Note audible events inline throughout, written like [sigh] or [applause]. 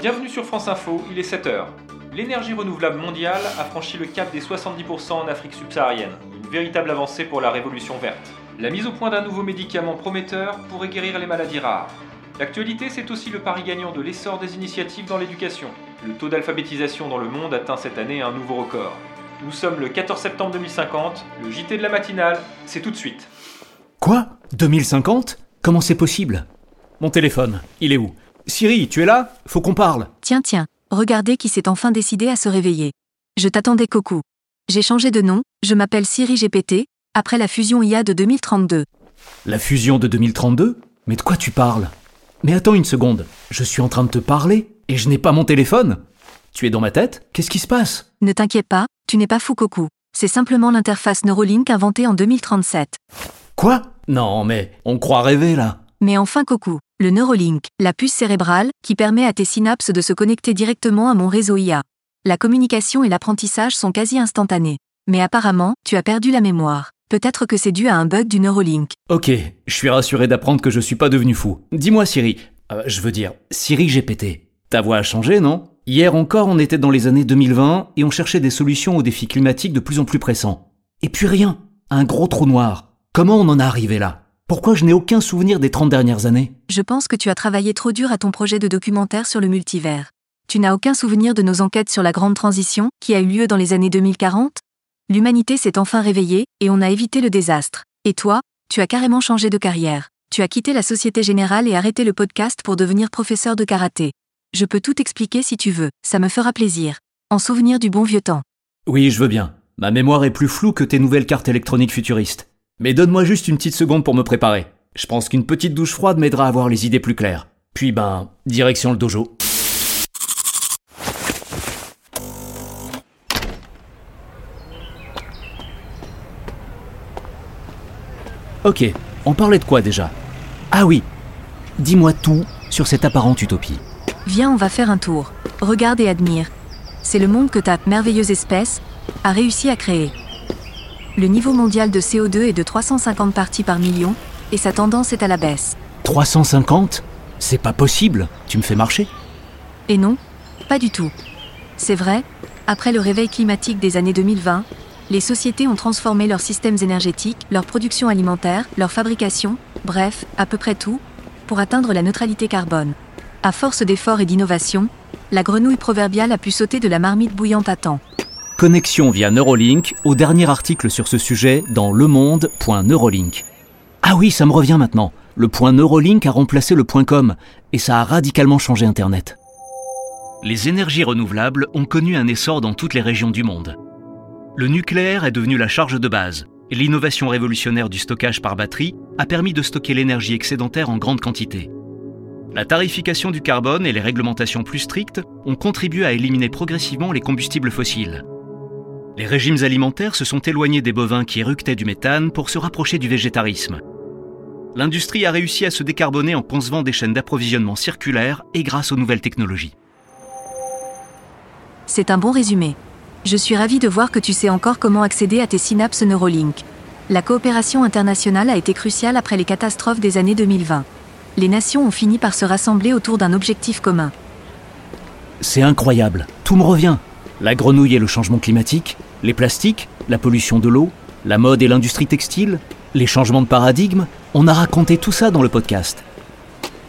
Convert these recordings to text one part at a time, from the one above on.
Bienvenue sur France Info, il est 7h. L'énergie renouvelable mondiale a franchi le cap des 70% en Afrique subsaharienne, une véritable avancée pour la révolution verte. La mise au point d'un nouveau médicament prometteur pourrait guérir les maladies rares. L'actualité, c'est aussi le pari gagnant de l'essor des initiatives dans l'éducation. Le taux d'alphabétisation dans le monde atteint cette année un nouveau record. Nous sommes le 14 septembre 2050, le JT de la matinale, c'est tout de suite. Quoi? 2050 Comment c'est possible? Mon téléphone, il est où? Siri, tu es là? Faut qu'on parle. Tiens, tiens, regardez qui s'est enfin décidé à se réveiller. Je t'attendais, Coco. J'ai changé de nom, je m'appelle Siri GPT, après la fusion IA de 2032. La fusion de 2032 Mais de quoi tu parles? Mais attends une seconde, je suis en train de te parler et je n'ai pas mon téléphone Tu es dans ma tête? Qu'est-ce qui se passe? Ne t'inquiète pas, tu n'es pas fou, Coco. C'est simplement l'interface Neuralink inventée en 2037. Quoi? Non, mais on croit rêver là. Mais enfin, Coco, le Neuralink, la puce cérébrale, qui permet à tes synapses de se connecter directement à mon réseau IA. La communication et l'apprentissage sont quasi instantanés. Mais apparemment, tu as perdu la mémoire. Peut-être que c'est dû à un bug du Neuralink. Ok, je suis rassuré d'apprendre que je suis pas devenu fou. Dis-moi Siri, euh, je veux dire, Siri GPT. Ta voix a changé, non? Hier encore, on était dans les années 2020 et on cherchait des solutions aux défis climatiques de plus en plus pressants. Et puis rien, un gros trou noir. Comment on en est arrivé là? Pourquoi je n'ai aucun souvenir des 30 dernières années? Je pense que tu as travaillé trop dur à ton projet de documentaire sur le multivers. Tu n'as aucun souvenir de nos enquêtes sur la grande transition, qui a eu lieu dans les années 2040 L'humanité s'est enfin réveillée, et on a évité le désastre. Et toi, tu as carrément changé de carrière. Tu as quitté la Société Générale et arrêté le podcast pour devenir professeur de karaté. Je peux tout expliquer si tu veux, ça me fera plaisir. En souvenir du bon vieux temps. Oui, je veux bien. Ma mémoire est plus floue que tes nouvelles cartes électroniques futuristes. Mais donne-moi juste une petite seconde pour me préparer. Je pense qu'une petite douche froide m'aidera à avoir les idées plus claires. Puis ben, direction le dojo. Ok, on parlait de quoi déjà? Ah oui, dis-moi tout sur cette apparente utopie. Viens, on va faire un tour. Regarde et admire. C'est le monde que ta merveilleuse espèce a réussi à créer. Le niveau mondial de CO2 est de 350 parties par million, et sa tendance est à la baisse. 350 C'est pas possible, tu me fais marcher Et non, pas du tout. C'est vrai, après le réveil climatique des années 2020, les sociétés ont transformé leurs systèmes énergétiques, leur production alimentaire, leur fabrication, bref, à peu près tout, pour atteindre la neutralité carbone. À force d'efforts et d'innovation, la grenouille proverbiale a pu sauter de la marmite bouillante à temps. Connexion via Neuralink au dernier article sur ce sujet dans lemonde.neuralink. Ah oui, ça me revient maintenant. Le point Neuralink a remplacé le point com et ça a radicalement changé Internet. Les énergies renouvelables ont connu un essor dans toutes les régions du monde. Le nucléaire est devenu la charge de base, et l'innovation révolutionnaire du stockage par batterie a permis de stocker l'énergie excédentaire en grande quantité. La tarification du carbone et les réglementations plus strictes ont contribué à éliminer progressivement les combustibles fossiles. Les régimes alimentaires se sont éloignés des bovins qui éructaient du méthane pour se rapprocher du végétarisme. L'industrie a réussi à se décarboner en concevant des chaînes d'approvisionnement circulaires et grâce aux nouvelles technologies. C'est un bon résumé. Je suis ravi de voir que tu sais encore comment accéder à tes synapses Neuralink. La coopération internationale a été cruciale après les catastrophes des années 2020. Les nations ont fini par se rassembler autour d'un objectif commun. C'est incroyable, tout me revient. La grenouille et le changement climatique, les plastiques, la pollution de l'eau, la mode et l'industrie textile, les changements de paradigme, on a raconté tout ça dans le podcast.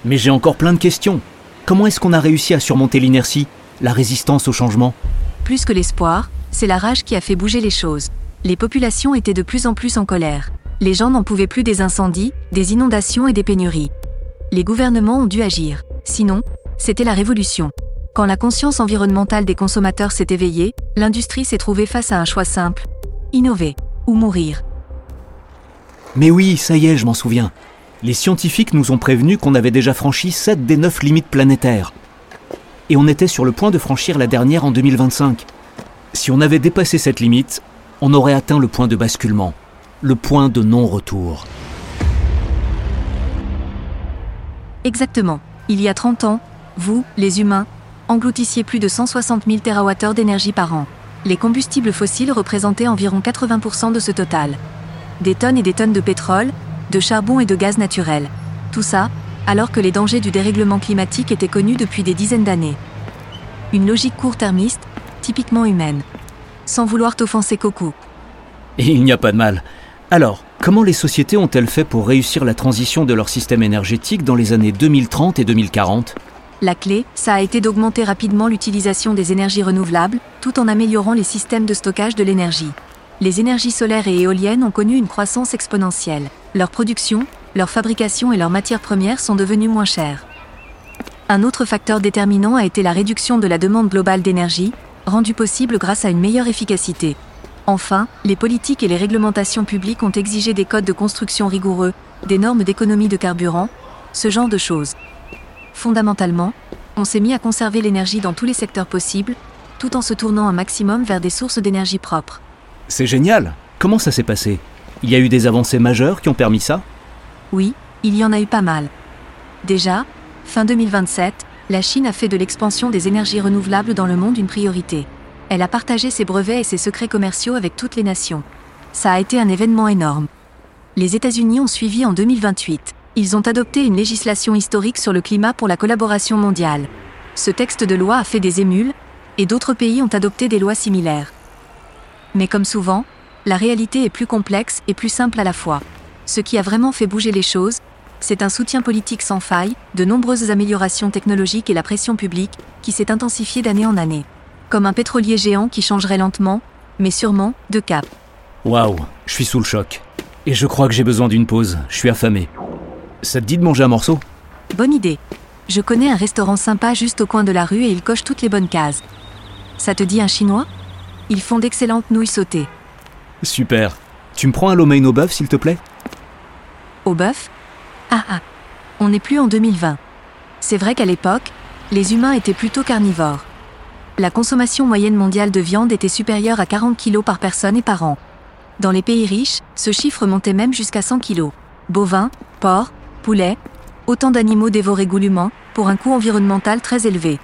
Mais j'ai encore plein de questions. Comment est-ce qu'on a réussi à surmonter l'inertie, la résistance au changement? Plus que l'espoir, c'est la rage qui a fait bouger les choses. Les populations étaient de plus en plus en colère. Les gens n'en pouvaient plus des incendies, des inondations et des pénuries. Les gouvernements ont dû agir. Sinon, c'était la révolution. Quand la conscience environnementale des consommateurs s'est éveillée, l'industrie s'est trouvée face à un choix simple. Innover ou mourir. Mais oui, ça y est, je m'en souviens. Les scientifiques nous ont prévenus qu'on avait déjà franchi 7 des 9 limites planétaires. Et on était sur le point de franchir la dernière en 2025. Si on avait dépassé cette limite, on aurait atteint le point de basculement, le point de non-retour. Exactement. Il y a 30 ans, vous, les humains, engloutissiez plus de 160 000 TWh d'énergie par an. Les combustibles fossiles représentaient environ 80% de ce total. Des tonnes et des tonnes de pétrole, de charbon et de gaz naturel. Tout ça, alors que les dangers du dérèglement climatique étaient connus depuis des dizaines d'années. Une logique court-termiste, typiquement humaine. Sans vouloir t'offenser Coco. Il n'y a pas de mal. Alors, comment les sociétés ont-elles fait pour réussir la transition de leur système énergétique dans les années 2030 et 2040 La clé, ça a été d'augmenter rapidement l'utilisation des énergies renouvelables, tout en améliorant les systèmes de stockage de l'énergie. Les énergies solaires et éoliennes ont connu une croissance exponentielle. Leur production, leur fabrication et leurs matières premières sont devenues moins chères. Un autre facteur déterminant a été la réduction de la demande globale d'énergie, rendue possible grâce à une meilleure efficacité. Enfin, les politiques et les réglementations publiques ont exigé des codes de construction rigoureux, des normes d'économie de carburant, ce genre de choses. Fondamentalement, on s'est mis à conserver l'énergie dans tous les secteurs possibles, tout en se tournant un maximum vers des sources d'énergie propres. C'est génial Comment ça s'est passé? Il y a eu des avancées majeures qui ont permis ça? Oui, il y en a eu pas mal. Déjà, fin 2027, la Chine a fait de l'expansion des énergies renouvelables dans le monde une priorité. Elle a partagé ses brevets et ses secrets commerciaux avec toutes les nations. Ça a été un événement énorme. Les États-Unis ont suivi en 2028. Ils ont adopté une législation historique sur le climat pour la collaboration mondiale. Ce texte de loi a fait des émules, et d'autres pays ont adopté des lois similaires. Mais comme souvent, la réalité est plus complexe et plus simple à la fois. Ce qui a vraiment fait bouger les choses, c'est un soutien politique sans faille, de nombreuses améliorations technologiques et la pression publique, qui s'est intensifiée d'année en année. Comme un pétrolier géant qui changerait lentement, mais sûrement, de cap. Waouh, je suis sous le choc. Et je crois que j'ai besoin d'une pause, je suis affamé. Ça te dit de manger un morceau? Bonne idée. Je connais un restaurant sympa juste au coin de la rue et il coche toutes les bonnes cases. Ça te dit un chinois? Ils font d'excellentes nouilles sautées. Super. Tu me prends un lo mein au bœuf, s'il te plaît? Au bœuf? Ah ah. On n'est plus en 2020. C'est vrai qu'à l'époque, les humains étaient plutôt carnivores. La consommation moyenne mondiale de viande était supérieure à 40 kg par personne et par an. Dans les pays riches, ce chiffre montait même jusqu'à 100 kg. Bovins, porcs, poulets, autant d'animaux dévorés goulûment, pour un coût environnemental très élevé.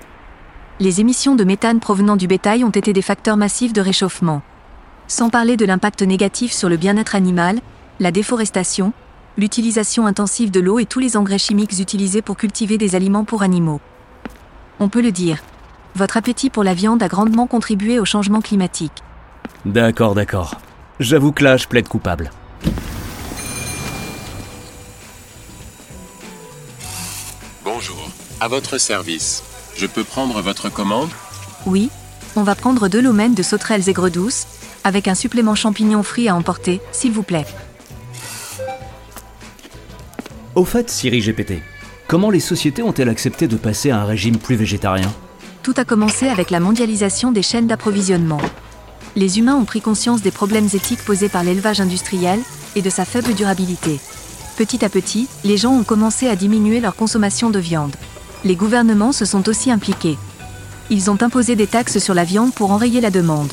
Les émissions de méthane provenant du bétail ont été des facteurs massifs de réchauffement. Sans parler de l'impact négatif sur le bien-être animal, la déforestation, l'utilisation intensive de l'eau et tous les engrais chimiques utilisés pour cultiver des aliments pour animaux. On peut le dire. Votre appétit pour la viande a grandement contribué au changement climatique. D'accord, d'accord. J'avoue que là, je plaide coupable. Bonjour, à votre service. Je peux prendre votre commande? Oui, on va prendre deux lomènes de sauterelles aigres douces, avec un supplément champignon frit à emporter, s'il vous plaît. Au fait, Siri GPT, comment les sociétés ont-elles accepté de passer à un régime plus végétarien? Tout a commencé avec la mondialisation des chaînes d'approvisionnement. Les humains ont pris conscience des problèmes éthiques posés par l'élevage industriel et de sa faible durabilité. Petit à petit, les gens ont commencé à diminuer leur consommation de viande. Les gouvernements se sont aussi impliqués. Ils ont imposé des taxes sur la viande pour enrayer la demande.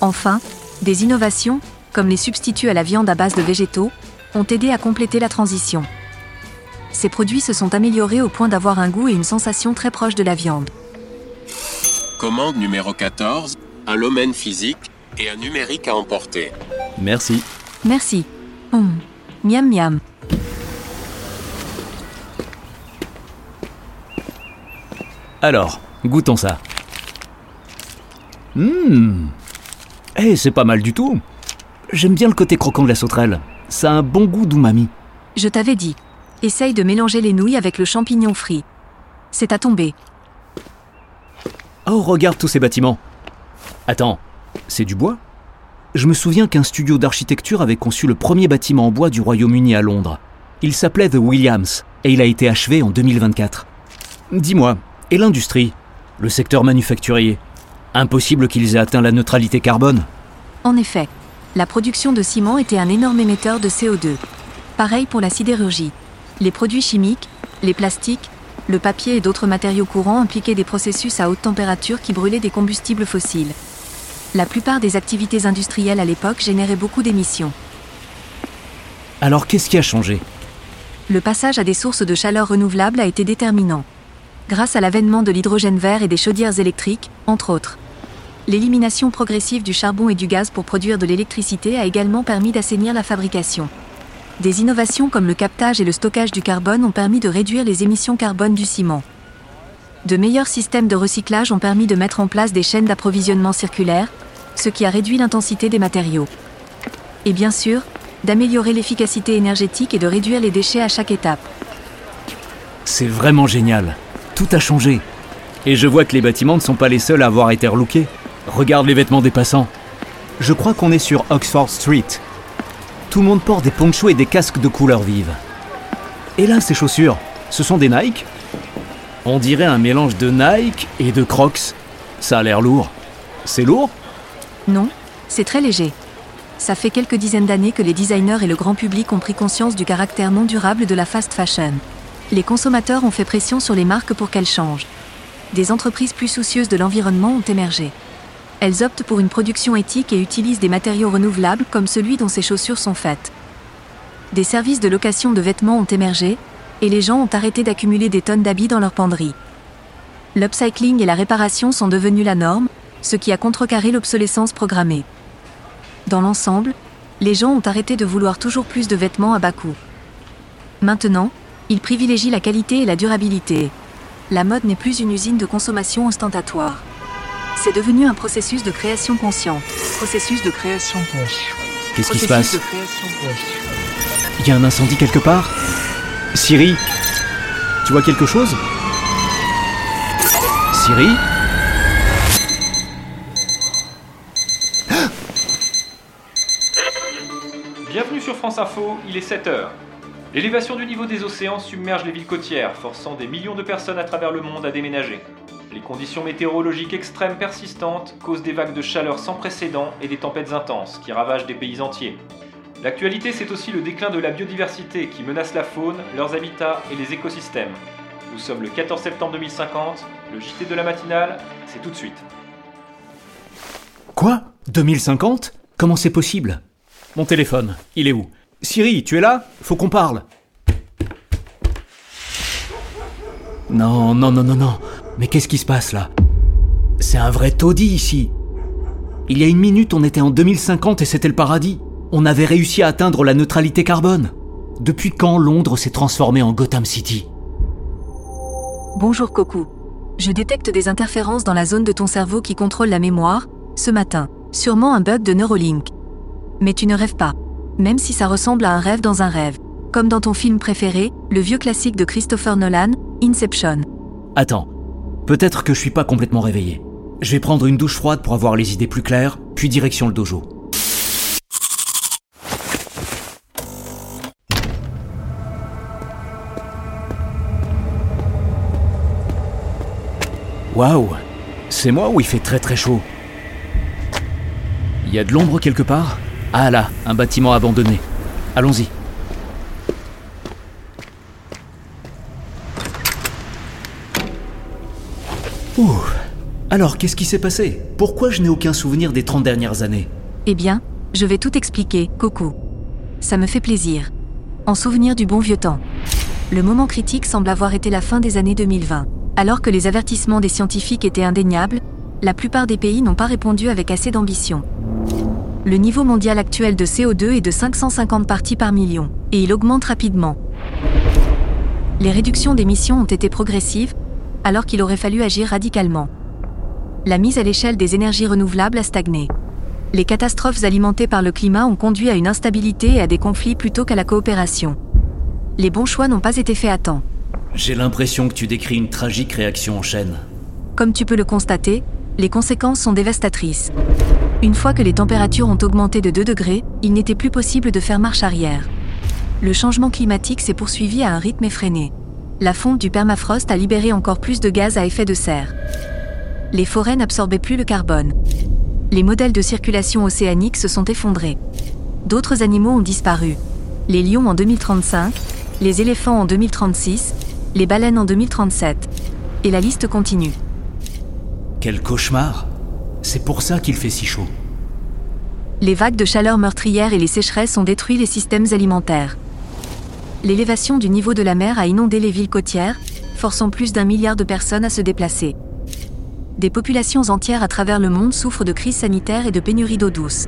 Enfin, des innovations, comme les substituts à la viande à base de végétaux, ont aidé à compléter la transition. Ces produits se sont améliorés au point d'avoir un goût et une sensation très proches de la viande. Commande numéro 14, un lomène physique et un numérique à emporter. Merci. Merci. Hum. Miam miam. Alors, goûtons ça. Hum Eh, c'est pas mal du tout. J'aime bien le côté croquant de la sauterelle. Ça a un bon goût d'umami. Je t'avais dit. Essaye de mélanger les nouilles avec le champignon frit. C'est à tomber. Oh, regarde tous ces bâtiments. Attends, c'est du bois? Je me souviens qu'un studio d'architecture avait conçu le premier bâtiment en bois du Royaume-Uni à Londres. Il s'appelait The Williams et il a été achevé en 2024. Dis-moi, et l'industrie Le secteur manufacturier Impossible qu'ils aient atteint la neutralité carbone En effet, la production de ciment était un énorme émetteur de CO2. Pareil pour la sidérurgie. Les produits chimiques, les plastiques, le papier et d'autres matériaux courants impliquaient des processus à haute température qui brûlaient des combustibles fossiles. La plupart des activités industrielles à l'époque généraient beaucoup d'émissions. Alors qu'est-ce qui a changé? Le passage à des sources de chaleur renouvelables a été déterminant. Grâce à l'avènement de l'hydrogène vert et des chaudières électriques, entre autres. L'élimination progressive du charbon et du gaz pour produire de l'électricité a également permis d'assainir la fabrication. Des innovations comme le captage et le stockage du carbone ont permis de réduire les émissions carbone du ciment. De meilleurs systèmes de recyclage ont permis de mettre en place des chaînes d'approvisionnement circulaires, ce qui a réduit l'intensité des matériaux. Et bien sûr, d'améliorer l'efficacité énergétique et de réduire les déchets à chaque étape. C'est vraiment génial. Tout a changé. Et je vois que les bâtiments ne sont pas les seuls à avoir été relookés. Regarde les vêtements des passants. Je crois qu'on est sur Oxford Street. Tout le monde porte des ponchos et des casques de couleurs vives. Et là, ces chaussures, ce sont des Nike On dirait un mélange de Nike et de Crocs. Ça a l'air lourd. C'est lourd? Non, c'est très léger. Ça fait quelques dizaines d'années que les designers et le grand public ont pris conscience du caractère non durable de la fast fashion. Les consommateurs ont fait pression sur les marques pour qu'elles changent. Des entreprises plus soucieuses de l'environnement ont émergé. Elles optent pour une production éthique et utilisent des matériaux renouvelables comme celui dont ces chaussures sont faites. Des services de location de vêtements ont émergé, et les gens ont arrêté d'accumuler des tonnes d'habits dans leur penderie. L'upcycling et la réparation sont devenus la norme, ce qui a contrecarré l'obsolescence programmée. Dans l'ensemble, les gens ont arrêté de vouloir toujours plus de vêtements à bas coût. Maintenant, ils privilégient la qualité et la durabilité. La mode n'est plus une usine de consommation ostentatoire. C'est devenu un processus de création consciente. Processus de création consciente. Qu'est-ce qui se passe. Il y a un incendie quelque part Siri Tu vois quelque chose Siri Bienvenue sur France Info, il est 7h. L'élévation du niveau des océans submerge les villes côtières, forçant des millions de personnes à travers le monde à déménager. Les conditions météorologiques extrêmes persistantes causent des vagues de chaleur sans précédent et des tempêtes intenses qui ravagent des pays entiers. L'actualité, c'est aussi le déclin de la biodiversité qui menace la faune, leurs habitats et les écosystèmes. Nous sommes le 14 septembre 2050, le JT de la matinale, c'est tout de suite. Quoi? 2050 Comment c'est possible? Mon téléphone, il est où? Siri, tu es là? Faut qu'on parle. Non, non, non, non, non. Mais qu'est-ce qui se passe là? C'est un vrai taudis ici. Il y a une minute, on était en 2050 et c'était le paradis. On avait réussi à atteindre la neutralité carbone. Depuis quand Londres s'est transformé en Gotham City? Bonjour Coco. Je détecte des interférences dans la zone de ton cerveau qui contrôle la mémoire, ce matin. Sûrement un bug de Neuralink. Mais tu ne rêves pas. Même si ça ressemble à un rêve dans un rêve. Comme dans ton film préféré, le vieux classique de Christopher Nolan, Inception. Attends, peut-être que je suis pas complètement réveillé. Je vais prendre une douche froide pour avoir les idées plus claires, puis direction le dojo. Waouh C'est moi ou il fait très très chaud Il y a de l'ombre quelque part? Ah là, un bâtiment abandonné. Allons-y. Ouh. Alors, qu'est-ce qui s'est passé? Pourquoi je n'ai aucun souvenir des 30 dernières années? Eh bien, je vais tout expliquer, Coco. Ça me fait plaisir. En souvenir du bon vieux temps. Le moment critique semble avoir été la fin des années 2020. Alors que les avertissements des scientifiques étaient indéniables, la plupart des pays n'ont pas répondu avec assez d'ambition. Le niveau mondial actuel de CO2 est de 550 parties par million, et il augmente rapidement. Les réductions d'émissions ont été progressives, alors qu'il aurait fallu agir radicalement. La mise à l'échelle des énergies renouvelables a stagné. Les catastrophes alimentées par le climat ont conduit à une instabilité et à des conflits plutôt qu'à la coopération. Les bons choix n'ont pas été faits à temps. J'ai l'impression que tu décris une tragique réaction en chaîne. Comme tu peux le constater, les conséquences sont dévastatrices. Une fois que les températures ont augmenté de 2 degrés, il n'était plus possible de faire marche arrière. Le changement climatique s'est poursuivi à un rythme effréné. La fonte du permafrost a libéré encore plus de gaz à effet de serre. Les forêts n'absorbaient plus le carbone. Les modèles de circulation océanique se sont effondrés. D'autres animaux ont disparu. Les lions en 2035, les éléphants en 2036, les baleines en 2037. Et la liste continue. Quel cauchemar C'est pour ça qu'il fait si chaud. Les vagues de chaleur meurtrières et les sécheresses ont détruit les systèmes alimentaires. L'élévation du niveau de la mer a inondé les villes côtières, forçant plus d'un milliard de personnes à se déplacer. Des populations entières à travers le monde souffrent de crises sanitaires et de pénurie d'eau douce.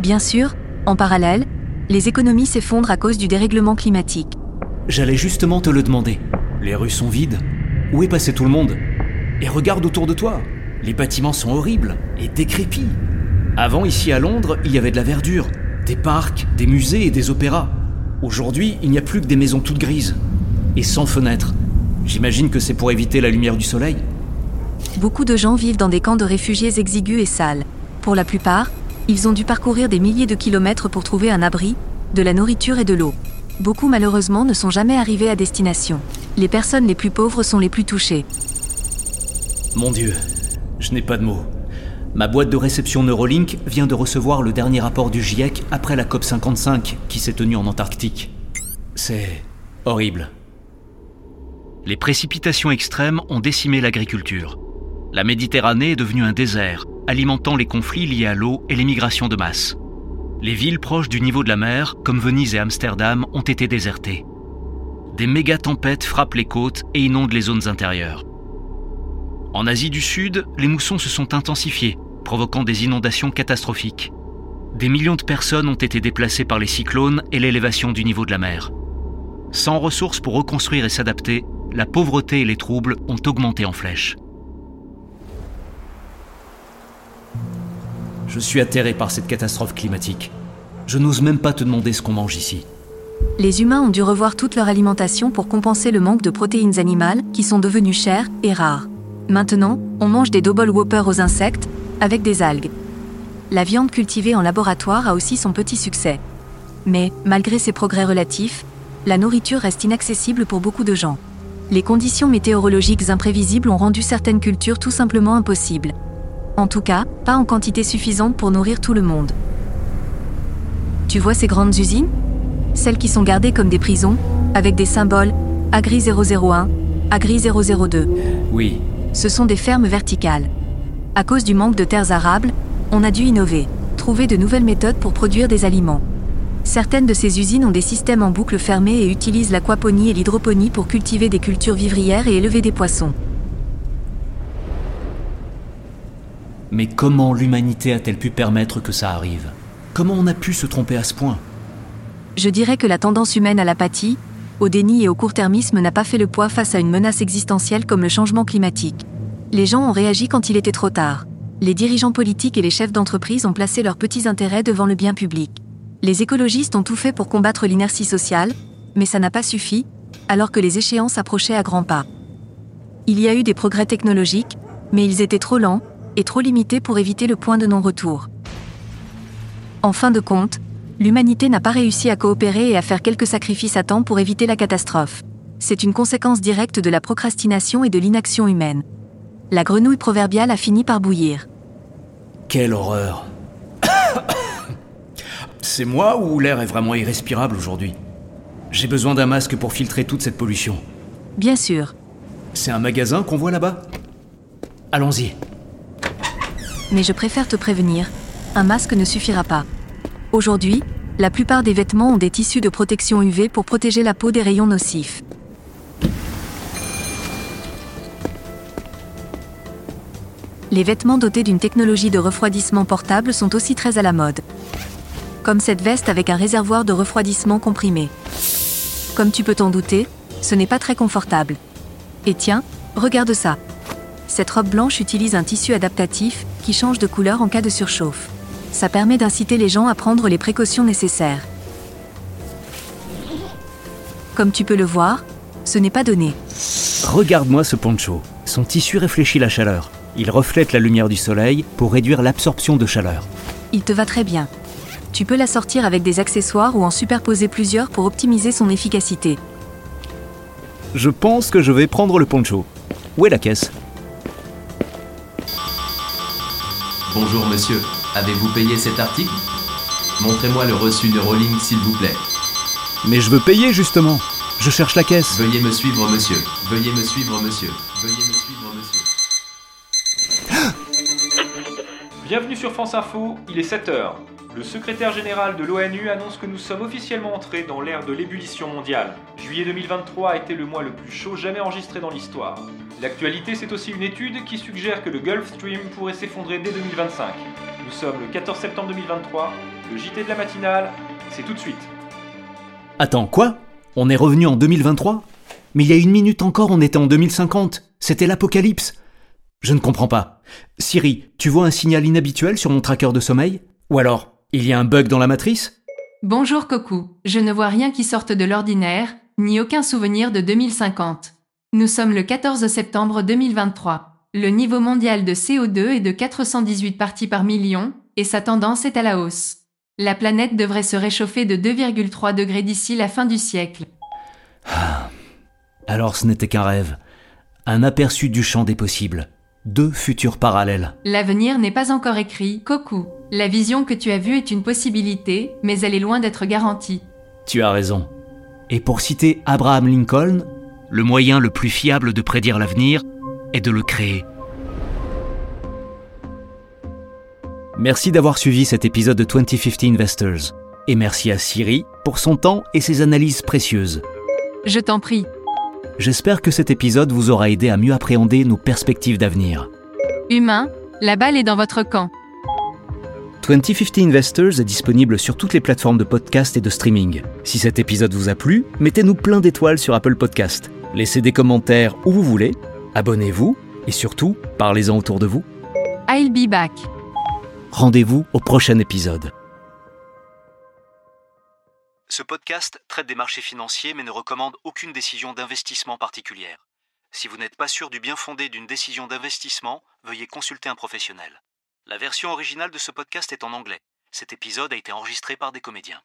Bien sûr, en parallèle, les économies s'effondrent à cause du dérèglement climatique. J'allais justement te le demander. Les rues sont vides. Où est passé tout le monde? Et regarde autour de toi. Les bâtiments sont horribles et décrépits. Avant, ici à Londres, il y avait de la verdure, des parcs, des musées et des opéras. Aujourd'hui, il n'y a plus que des maisons toutes grises et sans fenêtres. J'imagine que c'est pour éviter la lumière du soleil. Beaucoup de gens vivent dans des camps de réfugiés exigus et sales. Pour la plupart, ils ont dû parcourir des milliers de kilomètres pour trouver un abri, de la nourriture et de l'eau. Beaucoup malheureusement ne sont jamais arrivés à destination. Les personnes les plus pauvres sont les plus touchées. Mon Dieu, je n'ai pas de mots. Ma boîte de réception Neurolink vient de recevoir le dernier rapport du GIEC après la COP55 qui s'est tenue en Antarctique. C'est horrible. Les précipitations extrêmes ont décimé l'agriculture. La Méditerranée est devenue un désert, alimentant les conflits liés à l'eau et les migrations de masse. Les villes proches du niveau de la mer, comme Venise et Amsterdam, ont été désertées. Des méga-tempêtes frappent les côtes et inondent les zones intérieures. En Asie du Sud, les moussons se sont intensifiés, provoquant des inondations catastrophiques. Des millions de personnes ont été déplacées par les cyclones et l'élévation du niveau de la mer. Sans ressources pour reconstruire et s'adapter, la pauvreté et les troubles ont augmenté en flèche. Je suis atterré par cette catastrophe climatique. Je n'ose même pas te demander ce qu'on mange ici. Les humains ont dû revoir toute leur alimentation pour compenser le manque de protéines animales qui sont devenues chères et rares. Maintenant, on mange des double whopper aux insectes, avec des algues. La viande cultivée en laboratoire a aussi son petit succès. Mais, malgré ces progrès relatifs, la nourriture reste inaccessible pour beaucoup de gens. Les conditions météorologiques imprévisibles ont rendu certaines cultures tout simplement impossibles. En tout cas, pas en quantité suffisante pour nourrir tout le monde. Tu vois ces grandes usines? Celles qui sont gardées comme des prisons, avec des symboles Agri 001, Agri 002. Oui. Ce sont des fermes verticales. À cause du manque de terres arables, on a dû innover, trouver de nouvelles méthodes pour produire des aliments. Certaines de ces usines ont des systèmes en boucle fermée et utilisent l'aquaponie et l'hydroponie pour cultiver des cultures vivrières et élever des poissons. Mais comment l'humanité a-t-elle pu permettre que ça arrive? Comment on a pu se tromper à ce point? Je dirais que la tendance humaine à l'apathie, au déni et au court-termisme n'a pas fait le poids face à une menace existentielle comme le changement climatique. Les gens ont réagi quand il était trop tard. Les dirigeants politiques et les chefs d'entreprise ont placé leurs petits intérêts devant le bien public. Les écologistes ont tout fait pour combattre l'inertie sociale, mais ça n'a pas suffi, alors que les échéances approchaient à grands pas. Il y a eu des progrès technologiques, mais ils étaient trop lents, et trop limités pour éviter le point de non-retour. En fin de compte, l'humanité n'a pas réussi à coopérer et à faire quelques sacrifices à temps pour éviter la catastrophe. C'est une conséquence directe de la procrastination et de l'inaction humaine. La grenouille proverbiale a fini par bouillir. Quelle horreur [coughs] C'est moi ou l'air est vraiment irrespirable aujourd'hui? J'ai besoin d'un masque pour filtrer toute cette pollution. Bien sûr. C'est un magasin qu'on voit là-bas? Allons-y. Mais je préfère te prévenir, un masque ne suffira pas. Aujourd'hui, la plupart des vêtements ont des tissus de protection UV pour protéger la peau des rayons nocifs. Les vêtements dotés d'une technologie de refroidissement portable sont aussi très à la mode. Comme cette veste avec un réservoir de refroidissement comprimé. Comme tu peux t'en douter, ce n'est pas très confortable. Et tiens, regarde ça. Cette robe blanche utilise un tissu adaptatif qui change de couleur en cas de surchauffe. Ça permet d'inciter les gens à prendre les précautions nécessaires. Comme tu peux le voir, ce n'est pas donné. Regarde-moi ce poncho. Son tissu réfléchit la chaleur. Il reflète la lumière du soleil pour réduire l'absorption de chaleur. Il te va très bien. Tu peux l'assortir avec des accessoires ou en superposer plusieurs pour optimiser son efficacité. Je pense que je vais prendre le poncho. Où est la caisse? Bonjour monsieur, avez-vous payé cet article? Montrez-moi le reçu Neurolink s'il vous plaît. Mais je veux payer justement. Je cherche la caisse. Veuillez me suivre, monsieur. Veuillez me suivre, monsieur. Veuillez me suivre, monsieur. [gasps] Bienvenue sur France Info, il est 7h. Le secrétaire général de l'ONU annonce que nous sommes officiellement entrés dans l'ère de l'ébullition mondiale. Juillet 2023 a été le mois le plus chaud jamais enregistré dans l'histoire. L'actualité, c'est aussi une étude qui suggère que le Gulf Stream pourrait s'effondrer dès 2025. Nous sommes le 14 septembre 2023, le JT de la matinale, c'est tout de suite. Attends, quoi? On est revenu en 2023 Mais il y a une minute encore, on était en 2050. C'était l'apocalypse. Je ne comprends pas. Siri, tu vois un signal inhabituel sur mon tracker de sommeil? Ou alors, il y a un bug dans la matrice? Bonjour Coco, je ne vois rien qui sorte de l'ordinaire, ni aucun souvenir de 2050. Nous sommes le 14 septembre 2023. Le niveau mondial de CO2 est de 418 parties par million, et sa tendance est à la hausse. La planète devrait se réchauffer de 2,3 degrés d'ici la fin du siècle. Alors ce n'était qu'un rêve. Un aperçu du champ des possibles. Deux futurs parallèles. L'avenir n'est pas encore écrit, Coco. La vision que tu as vue est une possibilité, mais elle est loin d'être garantie. Tu as raison. Et pour citer Abraham Lincoln, le moyen le plus fiable de prédire l'avenir est de le créer. Merci d'avoir suivi cet épisode de 2050 Investors. Et merci à Siri pour son temps et ses analyses précieuses. Je t'en prie. J'espère que cet épisode vous aura aidé à mieux appréhender nos perspectives d'avenir. Humain, la balle est dans votre camp. 2050 Investors est disponible sur toutes les plateformes de podcast et de streaming. Si cet épisode vous a plu, mettez-nous plein d'étoiles sur Apple Podcast. Laissez des commentaires où vous voulez, abonnez-vous et surtout, parlez-en autour de vous. I'll be back. Rendez-vous au prochain épisode. Ce podcast traite des marchés financiers mais ne recommande aucune décision d'investissement particulière. Si vous n'êtes pas sûr du bien fondé d'une décision d'investissement, veuillez consulter un professionnel. La version originale de ce podcast est en anglais. Cet épisode a été enregistré par des comédiens.